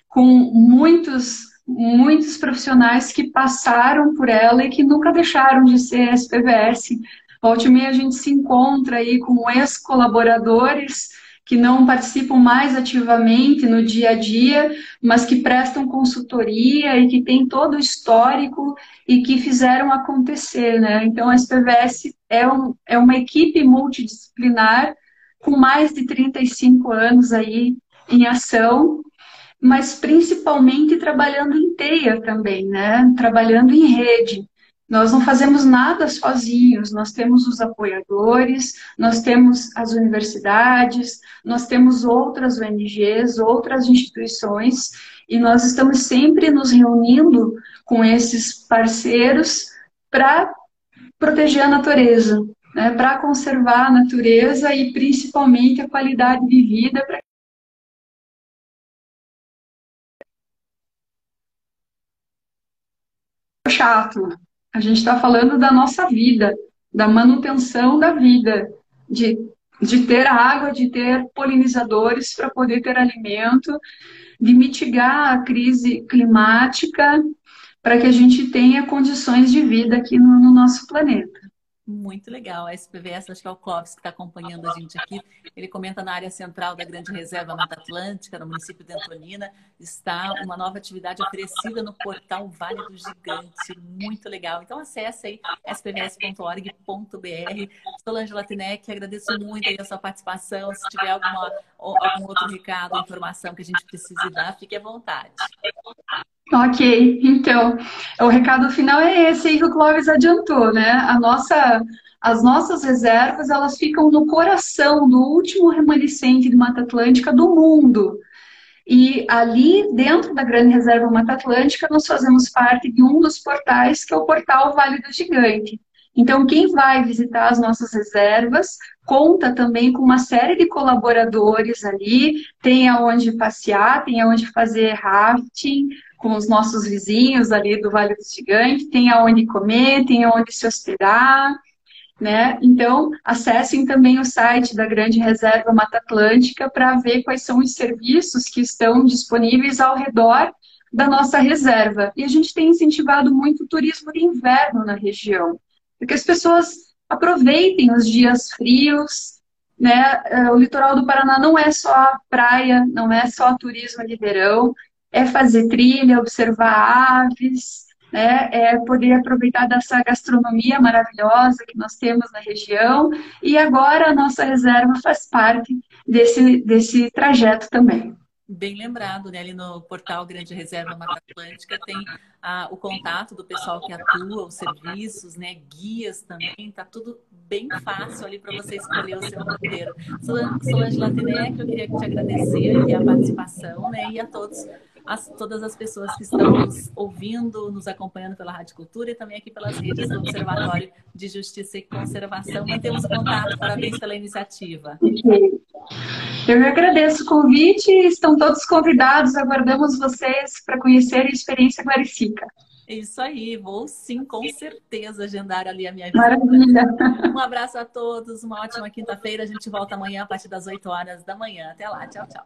com muitos, muitos profissionais que passaram por ela e que nunca deixaram de ser SPVS. Volte meia a gente se encontra aí com ex-colaboradores que não participam mais ativamente no dia a dia, mas que prestam consultoria e que têm todo o histórico e que fizeram acontecer, né? Então, a SPVS é, um, é uma equipe multidisciplinar com mais de 35 anos aí em ação, mas principalmente trabalhando em teia também, né? Trabalhando em rede. Nós não fazemos nada sozinhos, nós temos os apoiadores, nós temos as universidades, nós temos outras ONGs, outras instituições, e nós estamos sempre nos reunindo com esses parceiros para proteger a natureza, né, para conservar a natureza e principalmente a qualidade de vida é chato. A gente está falando da nossa vida, da manutenção da vida, de, de ter água, de ter polinizadores para poder ter alimento, de mitigar a crise climática para que a gente tenha condições de vida aqui no, no nosso planeta. Muito legal. A SPVS, acho que é o Clóvis que está acompanhando a gente aqui. Ele comenta na área central da Grande Reserva Mata Atlântica, no município de Antonina, está uma nova atividade oferecida no portal Vale do Gigante. Muito legal. Então acesse aí spvs.org.br. Solange Latinec, agradeço muito a sua participação. Se tiver alguma, algum outro recado, informação que a gente precise dar, fique à vontade. Ok, então, o recado final é esse aí que o Clóvis adiantou, né? A nossa, as nossas reservas, elas ficam no coração do último remanescente de Mata Atlântica do mundo. E ali, dentro da Grande Reserva Mata Atlântica, nós fazemos parte de um dos portais, que é o portal Vale do Gigante. Então, quem vai visitar as nossas reservas conta também com uma série de colaboradores ali, tem aonde passear, tem aonde fazer rafting, com os nossos vizinhos ali do Vale do Gigante, tem aonde comer, tem aonde se hospedar, né? Então, acessem também o site da Grande Reserva Mata Atlântica para ver quais são os serviços que estão disponíveis ao redor da nossa reserva. E a gente tem incentivado muito o turismo de inverno na região, porque as pessoas aproveitem os dias frios, né? É, o litoral do Paraná não é só praia, não é só turismo de verão, é fazer trilha, observar aves, né, é poder aproveitar dessa gastronomia maravilhosa que nós temos na região. E agora a nossa reserva faz parte desse, desse trajeto também. Bem lembrado, né? Ali no portal Grande Reserva Mata Atlântica tem ah, o contato do pessoal que atua, os serviços, né? Guias também, tá tudo bem fácil ali para você escolher o seu roteiro. Solange Latinec, eu queria te agradecer aqui a participação, né? E a todos as, todas as pessoas que estão nos ouvindo, nos acompanhando pela Rádio Cultura e também aqui pelas redes do Observatório de Justiça e Conservação. Mantemos contato, parabéns pela iniciativa. Eu agradeço o convite, estão todos convidados, aguardamos vocês para conhecer a experiência Guaricica. Isso aí, vou sim, com certeza, agendar ali a minha visita. Maravilha. Um abraço a todos, uma ótima quinta-feira. A gente volta amanhã a partir das 8 horas da manhã. Até lá, tchau, tchau.